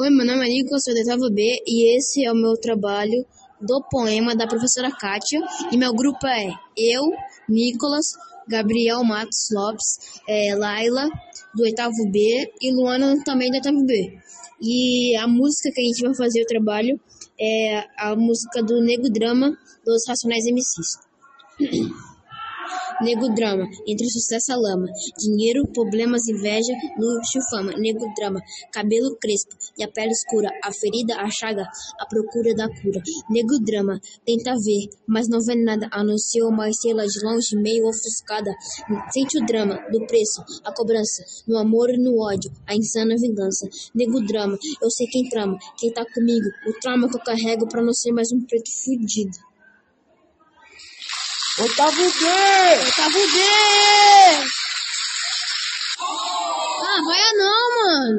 Oi, meu nome é Nicolas, sou do oitavo B e esse é o meu trabalho do poema da professora Kátia. E meu grupo é eu, Nicolas, Gabriel Matos Lopes, é, Laila, do oitavo B e Luana também do oitavo B. E a música que a gente vai fazer o trabalho é a música do Nego Drama dos Racionais MCs. Nego drama, entre sucesso a lama, dinheiro, problemas, inveja, luxo, fama, nego drama, cabelo crespo e a pele escura, a ferida, a chaga, a procura da cura, nego drama, tenta ver, mas não vê nada, anunciou uma estrela de longe, meio ofuscada, sente o drama do preço, a cobrança, no amor e no ódio, a insana vingança, nego drama, eu sei quem trama, quem tá comigo, o trauma que eu carrego pra não ser mais um preto fudido. Oitavo B! Oitavo B! Ah, vai não, mano!